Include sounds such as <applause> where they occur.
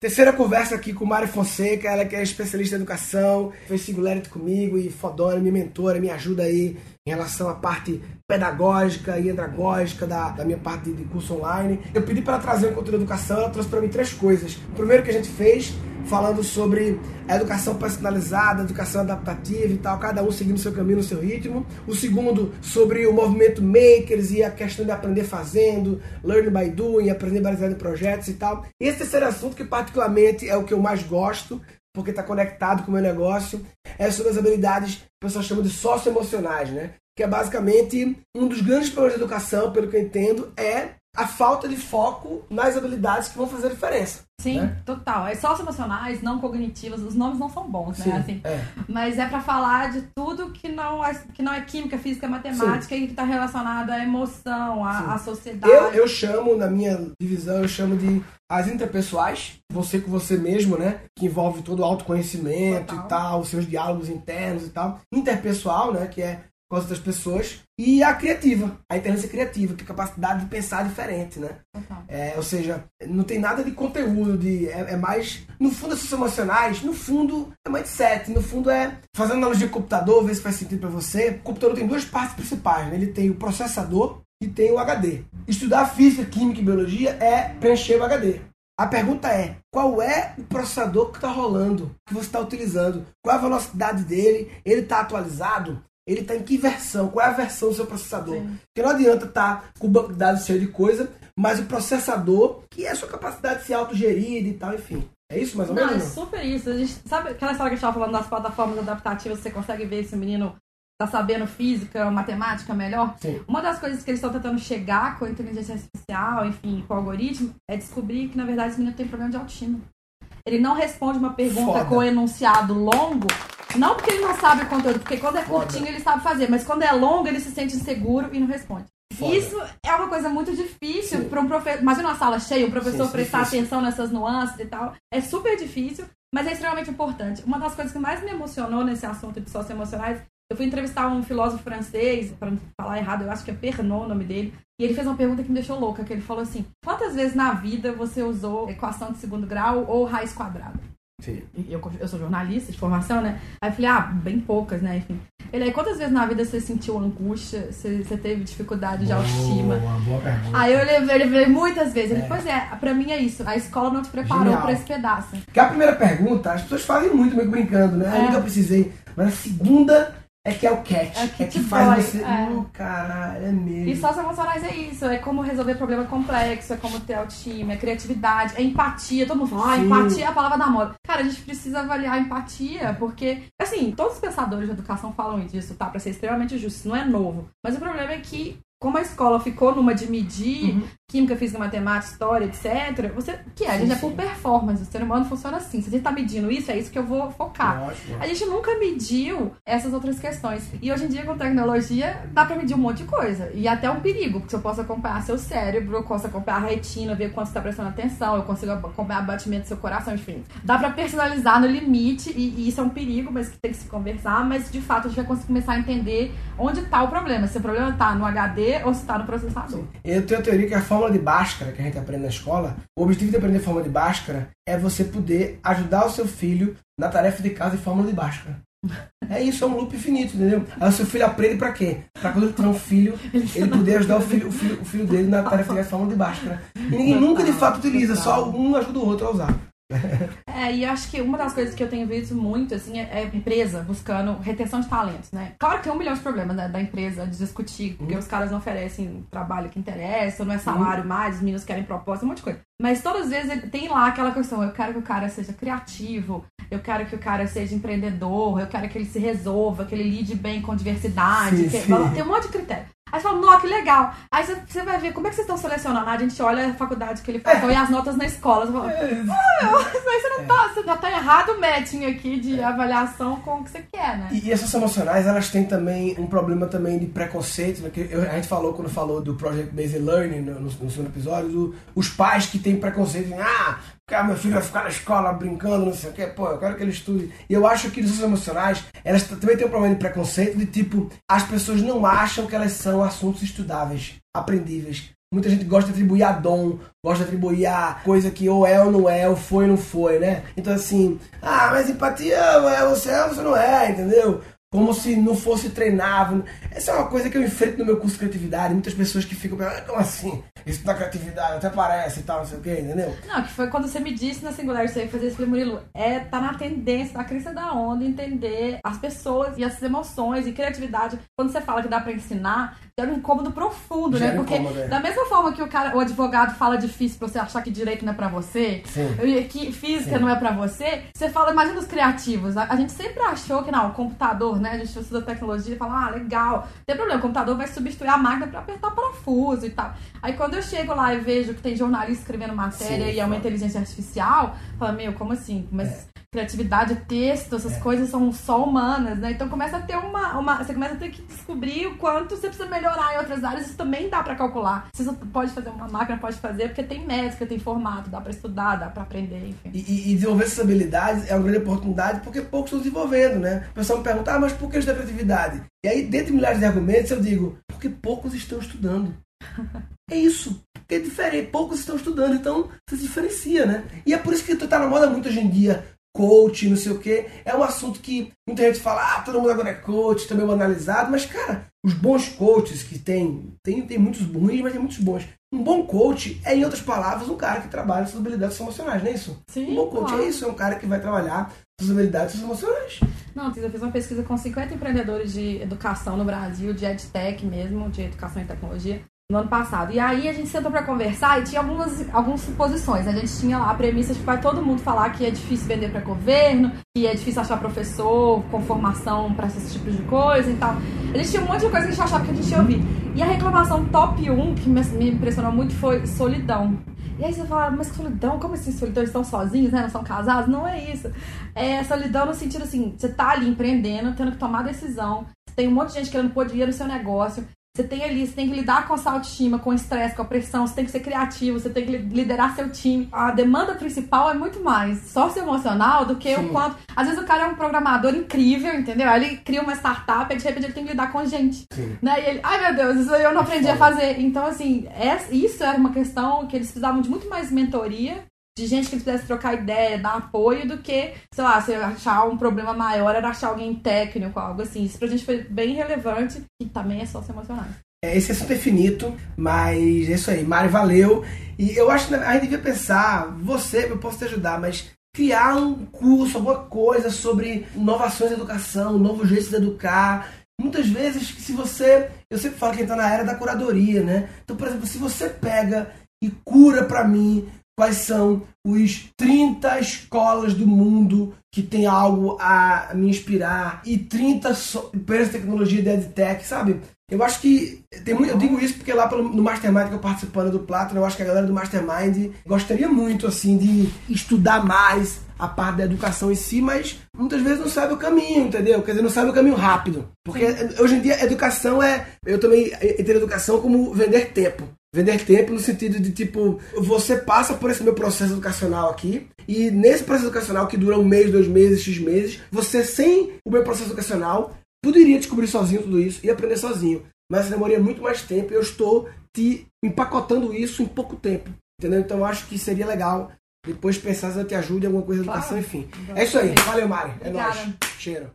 Terceira conversa aqui com Mari Fonseca, ela que é especialista em educação, fez Singularity comigo e fodona, minha mentora, me ajuda aí em relação à parte pedagógica e andragógica da, da minha parte de curso online. Eu pedi para ela trazer um conteúdo de educação, ela trouxe para mim três coisas. O primeiro que a gente fez, falando sobre a educação personalizada, educação adaptativa e tal, cada um seguindo seu caminho, seu ritmo. O segundo, sobre o movimento Makers e a questão de aprender fazendo, learning by doing, aprender baseado em projetos e tal. E esse terceiro assunto, que particularmente é o que eu mais gosto, porque está conectado com o meu negócio, é sobre as habilidades que o pessoal chama de socioemocionais, né? Que é basicamente um dos grandes problemas da educação, pelo que eu entendo, é a falta de foco nas habilidades que vão fazer a diferença. Sim, né? total. É socioemocionais, não cognitivas, os nomes não são bons, Sim, né? Assim, é. Mas é pra falar de tudo que não é, que não é química, física, matemática e que tá relacionado à emoção, à, à sociedade. Eu, eu chamo, na minha divisão, eu chamo de as interpessoais, você com você mesmo, né? Que envolve todo o autoconhecimento Total. e tal, os seus diálogos internos e tal. Interpessoal, né? Que é com as outras pessoas. E a criativa, a inteligência criativa, que é a capacidade de pensar diferente, né? Total. É, ou seja, não tem nada de conteúdo, de, é, é mais. No fundo, as emocionais, no fundo, é mindset. No fundo, é. Fazendo analogia o computador, ver se faz sentido pra você. O computador tem duas partes principais, né? Ele tem o processador e tem o HD. Estudar física, química e biologia é preencher o HD. A pergunta é: qual é o processador que está rolando, que você está utilizando? Qual é a velocidade dele? Ele está atualizado? Ele está em que versão? Qual é a versão do seu processador? Sim. Porque não adianta estar com o banco de dados cheio de coisa, mas o processador, que é a sua capacidade de ser autogerir e tal, enfim. É isso mais ou Não, menos? é não? super isso. A gente, sabe aquela história que a gente tava falando das plataformas adaptativas, você consegue ver se o menino tá sabendo física, matemática melhor? Sim. Uma das coisas que eles estão tentando chegar com a inteligência artificial, enfim, com o algoritmo, é descobrir que, na verdade, esse menino tem problema de autoestima. Ele não responde uma pergunta Foda. com enunciado longo, não porque ele não sabe o conteúdo, porque quando é Foda. curtinho ele sabe fazer, mas quando é longo ele se sente inseguro e não responde. Foda. Isso é uma coisa muito difícil para um professor. Imagina uma sala cheia, o professor Sim, prestar difícil. atenção nessas nuances e tal. É super difícil, mas é extremamente importante. Uma das coisas que mais me emocionou nesse assunto de socioemocionais, eu fui entrevistar um filósofo francês, para não falar errado, eu acho que é Pernod o nome dele, e ele fez uma pergunta que me deixou louca, que ele falou assim: "Quantas vezes na vida você usou equação de segundo grau ou raiz quadrada?" Sim. Eu, eu sou jornalista de formação, né? Aí eu falei, ah, bem poucas, né? Enfim. Ele aí, quantas vezes na vida você sentiu angústia, você, você teve dificuldade de autoestima? Boa, boa pergunta. Aí eu levei, levei muitas vezes. Ele, É. pois é, pra mim é isso. A escola não te preparou pra esse pedaço. Porque a primeira pergunta, as pessoas fazem muito, meio que brincando, né? Eu É. nunca precisei. Mas a segunda é que é o catch. É que É que faz dói, você. é. Hum, caralho, é mesmo. E socioemocionais é isso. É como resolver problema complexo, é como ter autoestima, é criatividade, é empatia. Todo mundo fala, ah, empatia é a palavra da moda. Cara, a gente precisa avaliar a empatia, porque, assim, todos os pensadores de educação falam disso, tá? Pra ser extremamente justo. Isso não é novo. Mas o problema é que, como a escola ficou numa de medir Uhum. química, física, matemática, história, etc., você. Que é? A gente Sim, é por performance. O ser humano funciona assim. Se a gente tá medindo isso, é isso que eu vou focar. Ótimo. A gente nunca mediu essas outras questões. E hoje em dia, com tecnologia, dá pra medir um monte de coisa. E até um perigo, porque eu posso acompanhar seu cérebro, eu posso acompanhar a retina, ver quanto você tá prestando atenção, eu consigo acompanhar o batimento do seu coração, enfim. Dá pra personalizar no limite, e, e isso é um perigo, mas que tem que se conversar. Mas, de fato, a gente vai começar a entender onde tá o problema. Se o problema tá no HD ou se tá no processador. Eu tenho a teoria que a fórmula de Bhaskara, que a gente aprende na escola, o objetivo de aprender a fórmula de Bhaskara é você poder ajudar o seu filho na tarefa de casa de fórmula de Bhaskara. <laughs> É isso, é um loop infinito, entendeu? Aí o seu filho aprende pra quê? Pra quando ele tiver um filho, <laughs> ele poder ajudar o filho, o filho, o filho dele na tarefa de casa <laughs> de fórmula de Bhaskara. E ninguém nunca de fato utiliza, só um ajuda o outro a usar. <laughs> É, e acho que uma das coisas que eu tenho visto muito, assim, é, é empresa buscando retenção de talentos, né? Claro que tem um milhão de problemas né, da empresa de discutir, porque os caras não oferecem trabalho que interessa, não é salário mais, os meninos querem proposta, um monte de coisa. Mas todas as vezes tem lá aquela questão, eu quero que o cara seja criativo, eu quero que o cara seja empreendedor, eu quero que ele se resolva, que ele lide bem com diversidade, Sim, que- sim. tem um monte de critério. Aí você fala, não, que legal. Aí você, você vai ver como é que vocês estão selecionando. A gente olha a faculdade que ele faz e as notas na escola. Você fala, mas você não tá, você já tá errado o matching aqui de avaliação com o que você quer, né? E, e essas emocionais, elas têm também um problema também de preconceito, né? Que a gente falou quando falou do Project Based Learning no, no- no segundo episódio, do- os pais que têm preconceito, dizem, ah, porque meu filho vai ficar na escola brincando, não sei o quê, pô, eu quero que ele estude. E eu acho que essas emocionais, elas também têm um problema de preconceito, de tipo, as pessoas não acham que elas são assuntos estudáveis, aprendíveis. Muita gente gosta de atribuir a dom, gosta de atribuir a coisa que ou é ou não é, ou foi ou não foi, né? Então assim, ah, mas empatia é você é ou você não é, entendeu? Como se não fosse treinável. Essa é uma coisa que eu enfrento no meu curso de criatividade. Muitas pessoas que ficam pensando, ah, como assim? Isso da criatividade até parece e tal, não sei o que, entendeu? Não, que foi quando você me disse na singular isso aí, fazer isso, falei, Murilo, é, tá na tendência, da crise da onda, entender as pessoas e as emoções e criatividade. Quando você fala que dá pra ensinar, é um incômodo profundo, né? Porque incômodo, é. da mesma forma que o cara, o advogado fala difícil pra você achar que direito não é pra você, Sim. que física Sim. não é pra você, você fala, imagina os criativos. A, a, gente sempre achou que, não, o computador, né? A gente estuda tecnologia e fala, ah, legal, não tem problema, o computador vai substituir a máquina pra apertar parafuso e tal. Aí quando eu chego lá e vejo que tem jornalista escrevendo matéria Sim, e é uma inteligência artificial, fala, meu, como assim? Mas é criatividade, texto, essas é. coisas são só humanas, né? Então começa a ter uma, uma. Você começa a ter que descobrir o quanto você precisa melhorar em outras áreas. Isso também dá para calcular. Você pode fazer, uma máquina pode fazer, porque tem métrica, tem formato, dá para estudar, dá para aprender, enfim. E, e, desenvolver essas habilidades é uma grande oportunidade porque poucos estão desenvolvendo, né? O pessoal me pergunta, ah, mas por que da criatividade? E aí, dentre milhares de argumentos, eu digo, porque poucos estão estudando. <laughs> É isso. Porque é diferente. Poucos estão estudando, então se diferencia, né? E é por isso que tu tá na moda muito hoje em dia coach, não sei o que. É um assunto que muita gente fala, ah, todo mundo agora é coach, também tá banalizado, mas, cara, os bons coaches que tem, tem, tem muitos ruins, mas tem muitos bons. Um bom coach é, em outras palavras, um cara que trabalha suas habilidades emocionais, não é isso? Sim, um bom coach claro. é isso, é um cara que vai trabalhar suas habilidades emocionais. Não, eu fiz uma pesquisa com 50 empreendedores de educação no Brasil, de EdTech mesmo, de educação e tecnologia no ano passado. E aí a gente sentou para conversar e tinha algumas, algumas suposições. A gente tinha lá a premissa de que vai todo mundo falar que é difícil vender para governo, que é difícil achar professor com formação para esse tipo de coisa e tal. A gente tinha um monte de coisa que a gente achava que a gente ia ouvir. E a reclamação top 1 que me impressionou muito foi solidão. E aí você fala, mas solidão, como assim solidão? Eles estão sozinhos, né? Não são casados? Não é isso. É solidão no sentido assim, você tá ali empreendendo, tendo que tomar decisão. Tem um monte de gente querendo pôr dinheiro no seu negócio. Você tem ali, você tem que lidar com a sua autoestima, com o estresse, com a pressão, você tem que ser criativo, você tem que liderar seu time. A demanda principal é muito mais socioemocional do que Sim. o quanto. Às vezes o cara é um programador incrível, entendeu? Ele cria uma startup e de repente ele tem que lidar com gente. Sim. Né? E ele, ai meu Deus, isso eu não aprendi a fazer. Então, assim, é, isso era uma questão que eles precisavam de muito mais mentoria de gente que pudesse trocar ideia, dar apoio, do que, sei lá, se achar um problema maior era achar alguém técnico, algo assim. Isso pra gente foi bem relevante e também é só se emocionar. É, esse assunto é finito, mas é isso aí. Mari, valeu. E eu acho que a gente devia pensar, você, eu posso te ajudar, mas criar um curso, alguma coisa sobre inovações da educação, novos jeitos de educar. Muitas vezes, se você. Eu sempre falo que está na era da curadoria, né? Então, por exemplo, se você pega e cura para mim quais são os 30 escolas do mundo que tem algo a me inspirar e 30 empresas de tecnologia de EdTech, sabe? Eu acho que tem muito, eu digo isso porque lá pelo, no Mastermind que eu participando do Platinum, eu acho que a galera do Mastermind gostaria muito assim de estudar mais a parte da educação em si, mas muitas vezes não sabe o caminho, entendeu? Quer dizer, não sabe o caminho rápido. Porque hoje em dia educação é, eu também entendo educação como vender tempo. Vender tempo no sentido de tipo, você passa por esse meu processo educacional aqui, e nesse processo educacional que dura um mês, dois meses, x meses, você sem o meu processo educacional poderia descobrir sozinho tudo isso e aprender sozinho. Mas demoraria muito mais tempo e eu estou te empacotando isso em pouco tempo. Entendeu? Então eu acho que seria legal depois pensar se eu te ajude em alguma coisa de educação, enfim. É isso aí. Valeu, Mari. É nóis. Cheiro.